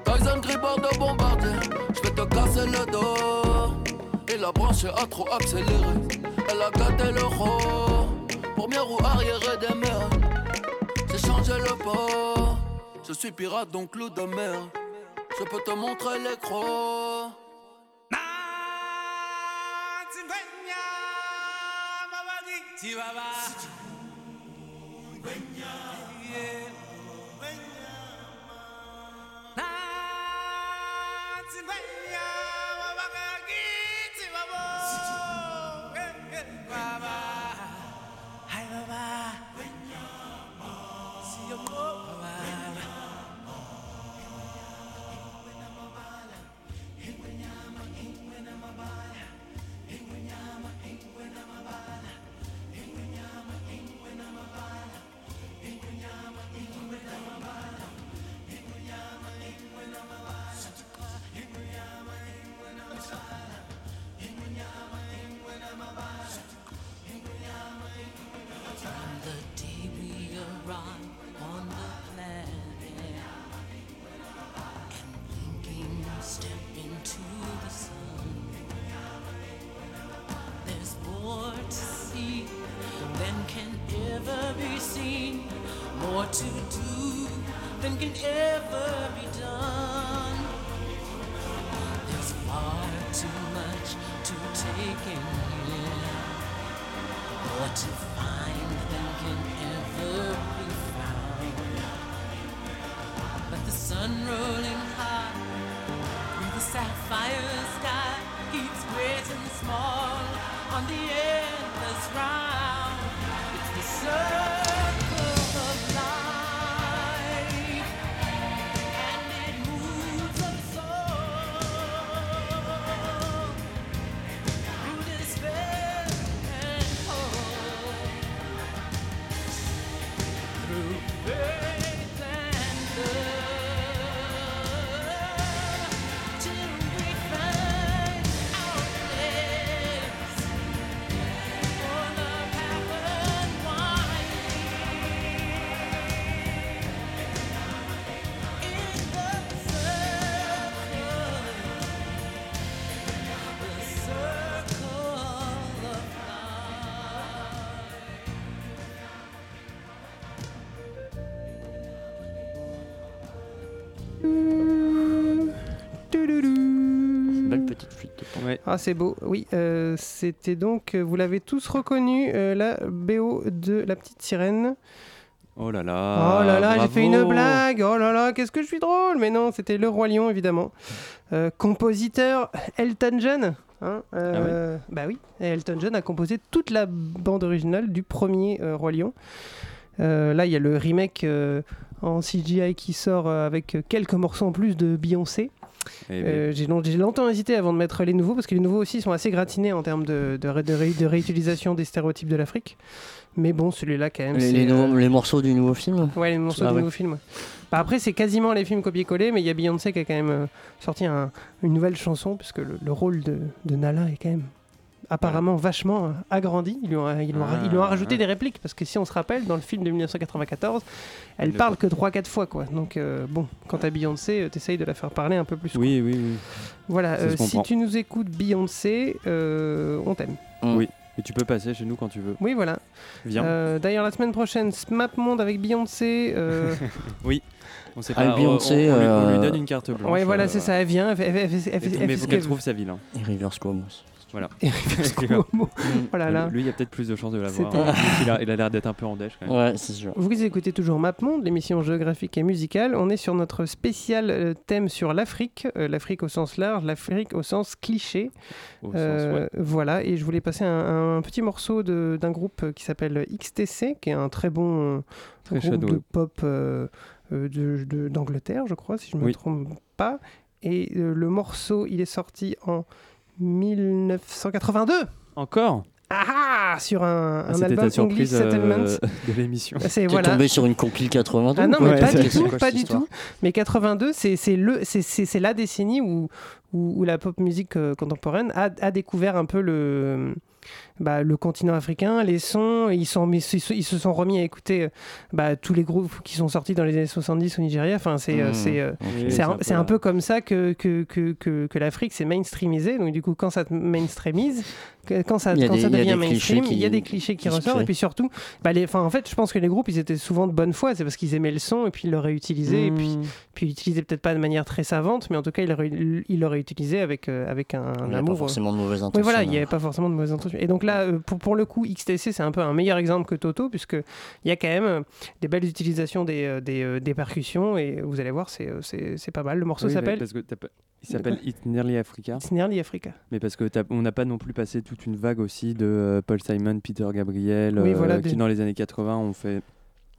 Speaker 2: Poison grip de bombardier, je vais te casser le dos. Et la branche a trop accéléré, elle a gâté le rôle. Première roue arrière des mers, j'ai changé le port. Je suis pirate donc loup de mer, je peux te montrer les crocs.
Speaker 9: From more to do than can ever be done. There's far too much to take in here. More to find than can ever be found. But the sun rolling high through the sapphire sky keeps great and small on the endless round.
Speaker 4: Ah, c'est beau. Oui, euh, c'était donc, euh, vous l'avez tous reconnu, euh, la BO de La Petite Sirène.
Speaker 3: Oh là là.
Speaker 4: oh là là, j'ai fait une blague. Oh là là, qu'est-ce que je suis drôle. Mais non, c'était Le Roi Lion, évidemment. Euh, compositeur Elton John. hein, euh, Bah oui, Elton John a composé toute la bande originale du premier Roi Lion. Là, il y a le remake en CGI qui sort euh, avec quelques morceaux en plus de Beyoncé.
Speaker 3: Eh
Speaker 4: Euh, j'ai long- j'ai longtemps hésité avant de mettre les nouveaux parce que les nouveaux aussi sont assez gratinés en termes de, de ré- de ré- de réutilisation des stéréotypes de l'Afrique. Mais bon, celui-là, quand même.
Speaker 5: Les,
Speaker 4: euh,
Speaker 5: morceaux du nouveau film
Speaker 4: Ouais, les morceaux
Speaker 5: Ah
Speaker 4: du
Speaker 5: ouais.
Speaker 4: nouveau film. ouais. Bah, après, c'est quasiment les films copier-coller, mais il y a Beyoncé qui a quand même euh, sorti un- une nouvelle chanson, puisque le, le rôle de, de Nala est quand même apparemment vachement agrandi. Ils lui, ont, ils, lui ont,
Speaker 3: Ah,
Speaker 4: ils lui ont rajouté
Speaker 3: ah.
Speaker 4: des répliques, parce que si on se rappelle, dans le film de 1994, elle
Speaker 3: Le-
Speaker 4: parle que 3-4 fois, quoi. Donc, euh, bon, quand t'as Beyoncé, euh, t'essayes de la faire parler un peu plus. quoi.
Speaker 3: Oui, oui, oui.
Speaker 4: Voilà, euh, si tu nous écoutes Beyoncé, euh, on t'aime.
Speaker 3: Oui. Et tu peux passer chez nous quand tu veux.
Speaker 4: Oui, voilà.
Speaker 3: Viens.
Speaker 4: Euh, D'ailleurs, la semaine prochaine, Smap Monde avec Beyoncé. euh,
Speaker 3: Oui. On sait
Speaker 5: Ah,
Speaker 3: pas. on-
Speaker 5: Beyoncé,
Speaker 3: on, on lui- on lui donne une carte blanche.
Speaker 4: ouais, voilà,
Speaker 3: euh,
Speaker 4: c'est ça. Elle vient, elle fait, elle
Speaker 3: trouve sa ville. hein.
Speaker 5: Et Rivers Cuomo.
Speaker 3: Voilà.
Speaker 4: Cuomo. Oh là là.
Speaker 3: Lui, il y a peut-être plus de chances de l'avoir. Hein. il a il a l'air d'être un peu en dèche quand même.
Speaker 5: Ouais, c'est sûr.
Speaker 4: Vous écoutez toujours MapMonde, l'émission géographique et musicale. On est sur notre spécial euh, thème sur l'Afrique, euh, l'Afrique au sens large, l'Afrique au sens cliché.
Speaker 3: Au
Speaker 4: Euh,
Speaker 3: sens, ouais.
Speaker 4: Voilà, et je voulais passer un, un petit morceau de- d'un groupe qui s'appelle XTC, qui est un très bon
Speaker 3: Très
Speaker 4: groupe
Speaker 3: shadow.
Speaker 4: de pop euh, de- de- d'Angleterre, je crois, si je ne me
Speaker 3: Oui.
Speaker 4: trompe pas. Et euh, le morceau, il est sorti en 1982.
Speaker 3: Encore
Speaker 4: Ah ah Sur un,
Speaker 3: Ah,
Speaker 4: un album
Speaker 3: ta surprise
Speaker 4: English Settlement.
Speaker 3: euh, de l'émission.
Speaker 4: C'est voilà.
Speaker 5: tombé sur une compile 82
Speaker 4: Ah non, mais pas du tout, pas du tout. Mais 82, c'est c'est le, c'est- c'est c'est la décennie où, où, où la pop musique euh, contemporaine a, a découvert un peu le, bah, le continent africain, les sons. Ils, sont, mis- ils se- ils se sont remis à écouter euh, bah, tous les groupes qui sont sortis dans les années 70 au Nigeria. Enfin, c'est euh,
Speaker 5: Mmh,
Speaker 4: euh, un,
Speaker 10: peu
Speaker 4: un comme ça que, que, que, que, que l'Afrique s'est mainstreamisée. Donc, du coup, quand ça te mainstreamise, quand ça, quand
Speaker 5: des-
Speaker 4: devient mainstream, il y a des clichés qui, ressortent. Et puis surtout, bah, les, en fait, je pense que les groupes, ils étaient souvent de bonne foi. C'est parce qu'ils aimaient le son et puis ils l'auraient utilisé. Et puis,
Speaker 10: Mmh.
Speaker 4: puis ils l'utilisaient peut-être pas de manière très savante, mais en tout cas, ils utilisé avec, euh, avec un,
Speaker 5: Il
Speaker 4: amour.
Speaker 5: pas forcément de mauvaises
Speaker 4: Oui, voilà, il n'y avait pas forcément de mauvaises intentions. Et donc là, euh, pour, pour le coup, XTC, c'est un peu un meilleur exemple que Toto, puisqu'il y a quand même euh, des belles utilisations des, euh, des, des percussions, et vous allez voir, c'est, c'est, c'est pas mal. Le morceau
Speaker 10: Oui,
Speaker 4: s'appelle
Speaker 10: Il s'appelle It's Nearly Africa.
Speaker 4: It's Nearly Africa.
Speaker 10: Mais parce que t'as- on n'a pas non plus passé toute une vague aussi de euh, Paul Simon, Peter Gabriel,
Speaker 4: Oui,
Speaker 10: euh, qui dans les années 80 ont fait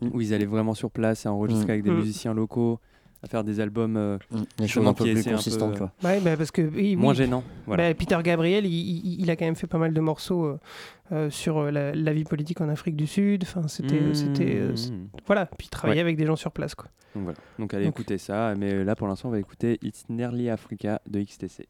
Speaker 10: où ils allaient vraiment sur place et enregistrer
Speaker 5: Mm.
Speaker 10: avec des
Speaker 4: Mm.
Speaker 10: musiciens locaux, à faire des albums euh,
Speaker 5: Mm, Des choses un peu plus
Speaker 10: peu,
Speaker 5: consistantes,
Speaker 10: euh,
Speaker 5: quoi.
Speaker 4: Ouais, bah, parce que oui, oui,
Speaker 10: moins gênants. Voilà.
Speaker 4: bah, Peter Gabriel, il, il- il a quand même fait pas mal de morceaux euh, euh, sur la, la vie politique en Afrique du Sud. Enfin, c'était, c'était, euh,
Speaker 10: mm,
Speaker 4: voilà. Puis il travaillait
Speaker 10: Ouais.
Speaker 4: avec des gens sur place, quoi.
Speaker 10: Donc voilà. Donc allez
Speaker 4: Donc-
Speaker 10: écouter ça. Mais là pour l'instant on va écouter It's Nearly Africa de XTC.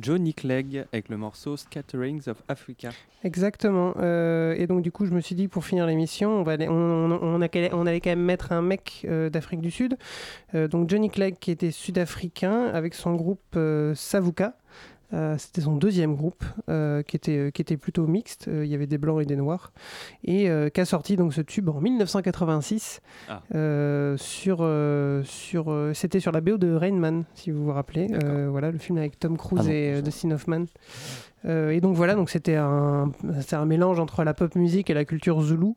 Speaker 3: Johnny Clegg avec le morceau Scatterings of Africa.
Speaker 4: Exactement. Euh, et donc, du coup, je me suis dit, pour finir l'émission, on, on, allait quand même mettre un mec euh, d'Afrique du Sud. Euh, donc, Johnny Clegg, qui était sud-africain, avec son groupe Savuka. Euh, C'était son deuxième groupe, euh, qui, était, qui était plutôt mixte. Euh, il y avait des blancs et des noirs. Et qui a sorti donc, ce tube en 1986.
Speaker 3: Ah.
Speaker 4: sur, sur, C'était sur la BO de Rain Man, si vous vous rappelez. Voilà, le film avec Tom Cruise
Speaker 5: Ah
Speaker 4: et Dustin Hoffman. Et donc voilà, donc c'était un, un mélange entre la pop musique et la culture zoulou,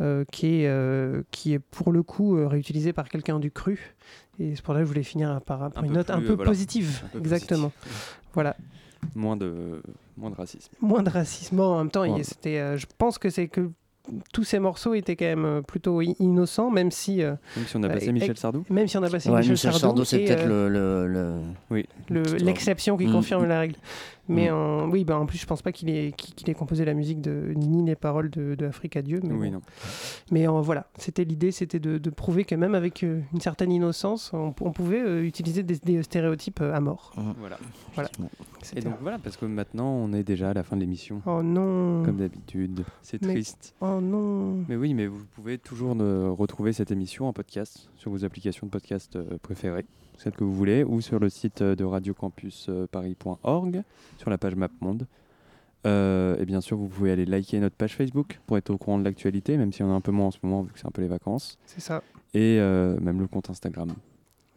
Speaker 4: euh, qui, est, euh, qui est pour le coup euh, réutilisé par quelqu'un du cru. Et c'est pour ça que je voulais finir par, par
Speaker 3: Un
Speaker 4: une note un peu
Speaker 3: voilà,
Speaker 4: positive.
Speaker 3: un peu
Speaker 4: Exactement. Voilà.
Speaker 3: Moins de, moins de racisme.
Speaker 4: Moins de racisme. En même temps,
Speaker 3: Ouais.
Speaker 4: c'était, euh, je pense que c'est que tous ces morceaux étaient quand même euh, plutôt innocents, même si. euh,
Speaker 3: Même si on a passé Michel Sardou
Speaker 4: Même si on a passé
Speaker 5: Ouais,
Speaker 4: Michel,
Speaker 5: Michel
Speaker 4: Sardou.
Speaker 5: Sardou, c'est peut-être
Speaker 4: euh,
Speaker 5: le, le, le-
Speaker 3: Oui.
Speaker 4: le-
Speaker 5: Petite-
Speaker 4: l'exception qui
Speaker 5: Mm.
Speaker 4: confirme la règle. Mais
Speaker 3: Mm.
Speaker 4: en- oui, bah, en plus, je pense pas qu'il ait, qu'il ait composé la musique de, ni les paroles de, de Afrique à Dieu. Mais,
Speaker 3: Oui,
Speaker 4: bon.
Speaker 3: non.
Speaker 4: mais voilà, c'était l'idée, c'était de, de prouver que même avec euh, une certaine innocence, on, on pouvait euh, utiliser des, des stéréotypes euh, à mort.
Speaker 3: Voilà.
Speaker 4: Voilà.
Speaker 3: Et donc voilà, parce que maintenant on est déjà à la fin de l'émission.
Speaker 4: Oh non.
Speaker 3: Comme d'habitude. C'est
Speaker 4: Mais-
Speaker 3: triste.
Speaker 4: Oh non.
Speaker 3: Mais oui, mais vous pouvez toujours retrouver cette émission en podcast sur vos applications de podcast préférées, celles que vous voulez, ou sur le site euh, de radiocampusparis.org, sur la page MapMonde. Euh, et bien sûr, vous pouvez aller liker notre page Facebook pour être au courant de l'actualité, même si on a un peu moins en ce moment vu que c'est un peu les vacances.
Speaker 4: C'est ça.
Speaker 3: Et euh, même le compte Instagram.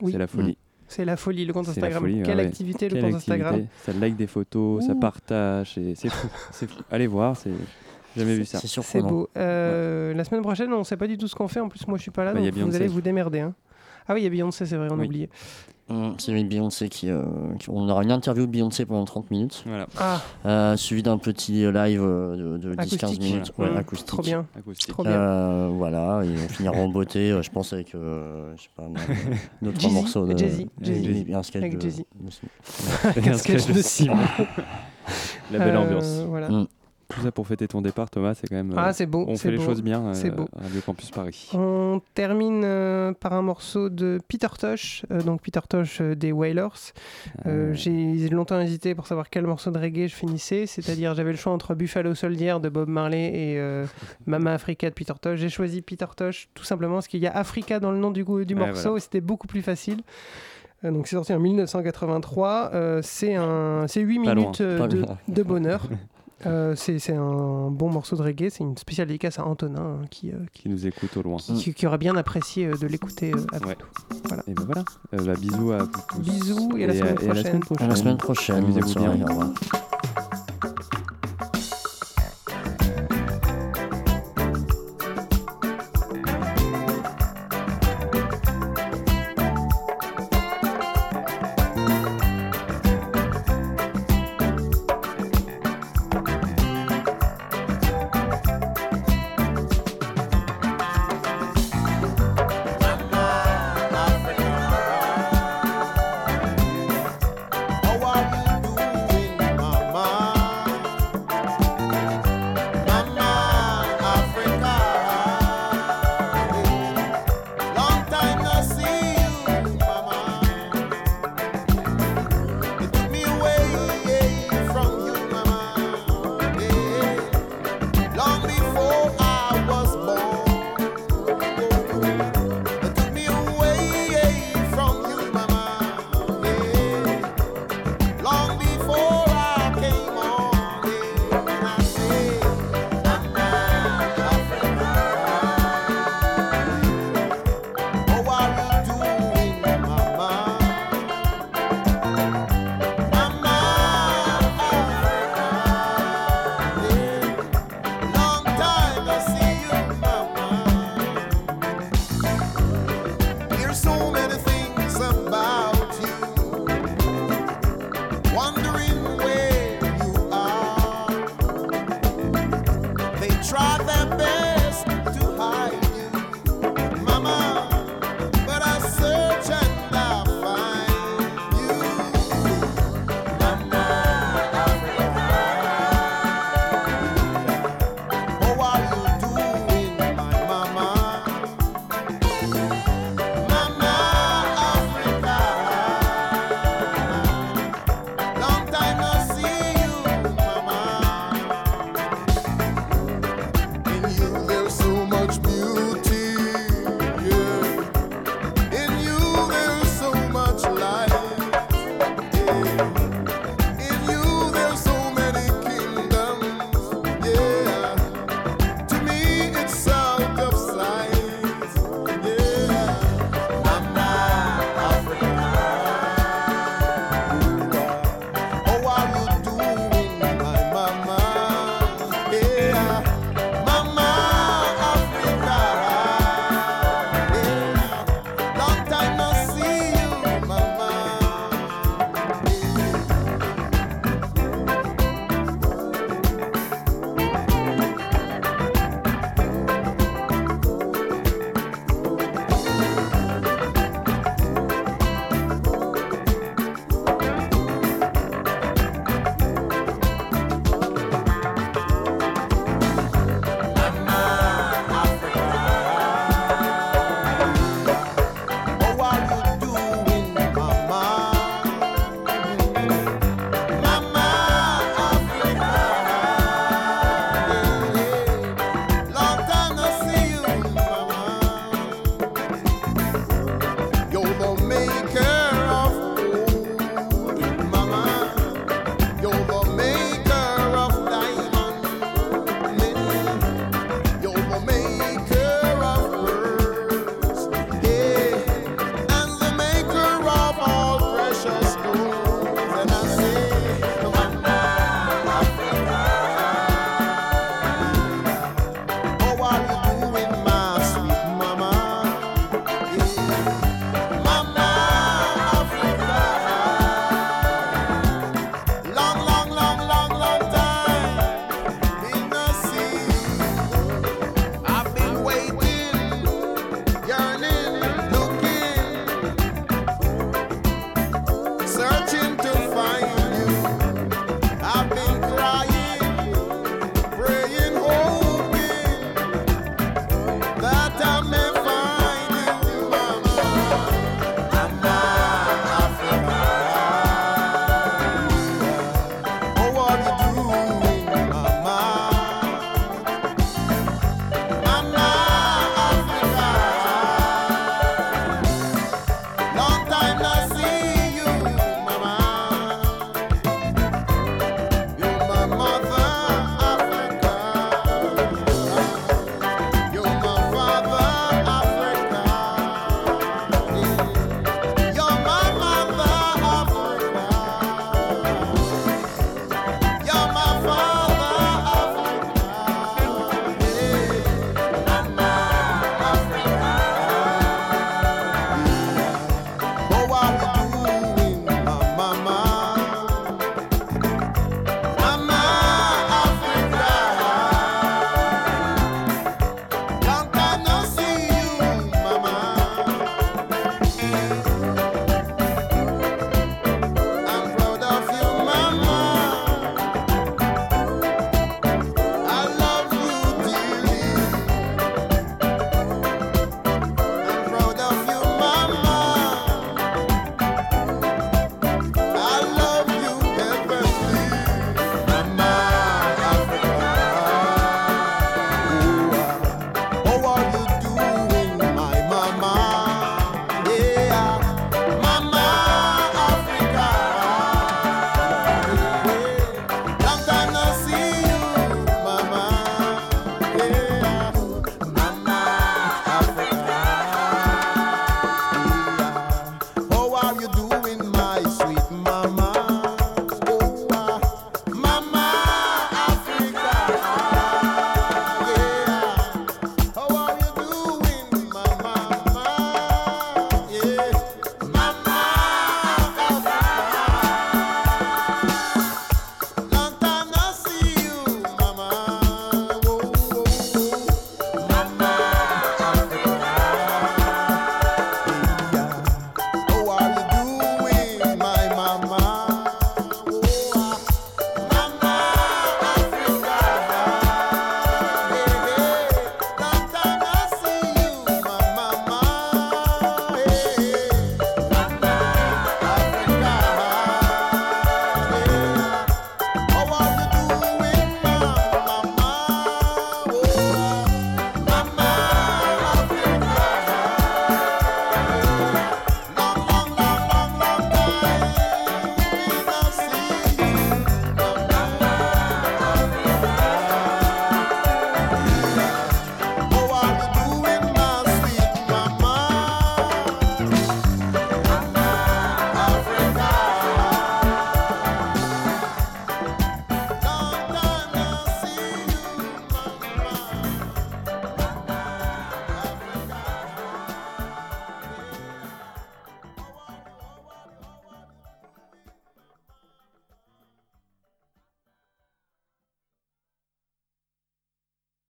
Speaker 4: Oui.
Speaker 3: C'est la folie.
Speaker 4: C'est la folie, le compte Instagram.
Speaker 3: folie,
Speaker 4: Quelle
Speaker 3: ouais.
Speaker 4: activité, le
Speaker 3: Quelle
Speaker 4: compte
Speaker 3: activité.
Speaker 4: Instagram
Speaker 3: Ça like des photos, ça partage, c'est fou. Allez voir, c'est jamais vu ça.
Speaker 4: C'est beau. Euh, La semaine prochaine, on sait pas du tout ce qu'on fait. En plus, moi, je suis pas là,
Speaker 11: Bah,
Speaker 4: donc vous allez vous démerder. hein. Ah oui, il y a Beyoncé, c'est vrai, on a
Speaker 11: Oui.
Speaker 4: oublié.
Speaker 11: Hum, C'est Beyoncé qui, euh, qui- On aura une interview de Beyoncé pendant 30 minutes.
Speaker 4: Ah.
Speaker 11: Euh, suivi d'un petit live euh, de, de 10-15
Speaker 4: Acoustique.
Speaker 11: minutes.
Speaker 4: Voilà.
Speaker 11: Ouais,
Speaker 4: Mmh,
Speaker 11: acoustique.
Speaker 4: trop bien.
Speaker 3: Acoustique.
Speaker 4: Trop bien.
Speaker 11: Euh, voilà, et on finira en beauté, je pense, avec euh, je sais pas, moi, notre
Speaker 4: Jay-Z,
Speaker 11: de. Un sketch
Speaker 4: Avec
Speaker 11: de-
Speaker 4: Jay-Z. Un sketch de Simon.
Speaker 3: La belle ambiance.
Speaker 4: voilà.
Speaker 11: Mm.
Speaker 3: Tout ça pour fêter ton départ, Thomas, c'est quand même.
Speaker 4: Ah,
Speaker 3: euh,
Speaker 4: c'est beau,
Speaker 3: On fait les choses bien. euh,
Speaker 4: c'est beau.
Speaker 3: Radio Campus Paris.
Speaker 4: On termine euh, par un morceau de Peter Tosh, euh, donc Peter Tosh euh, des Wailers. Euh, J'ai longtemps hésité pour savoir quel morceau de reggae je finissais, c'est-à-dire j'avais le choix entre Buffalo Soldier de Bob Marley et euh, Mama Africa de Peter Tosh. J'ai choisi Peter Tosh tout simplement parce qu'il y a Africa dans le nom du, morceau
Speaker 3: voilà.
Speaker 4: et c'était beaucoup plus facile. Euh, donc c'est sorti en 1983. Euh, c'est un, c'est 8
Speaker 3: Pas
Speaker 4: minutes
Speaker 3: loin.
Speaker 4: euh, de, de bonheur. Euh, c'est un bon morceau de reggae. C'est une spéciale dédicace à Antonin hein, qui, euh,
Speaker 3: Qui nous écoute au loin.
Speaker 4: qui, qui aura bien apprécié euh, de l'écouter euh, avec
Speaker 3: Ouais.
Speaker 4: nous. Voilà.
Speaker 3: Et ben voilà. Euh, bah, bisous à vous tous.
Speaker 4: Bisous et à la semaine
Speaker 3: et à la
Speaker 4: prochaine.
Speaker 3: semaine prochaine.
Speaker 11: À la semaine prochaine.
Speaker 3: Amusez-vous bien.
Speaker 11: au revoir.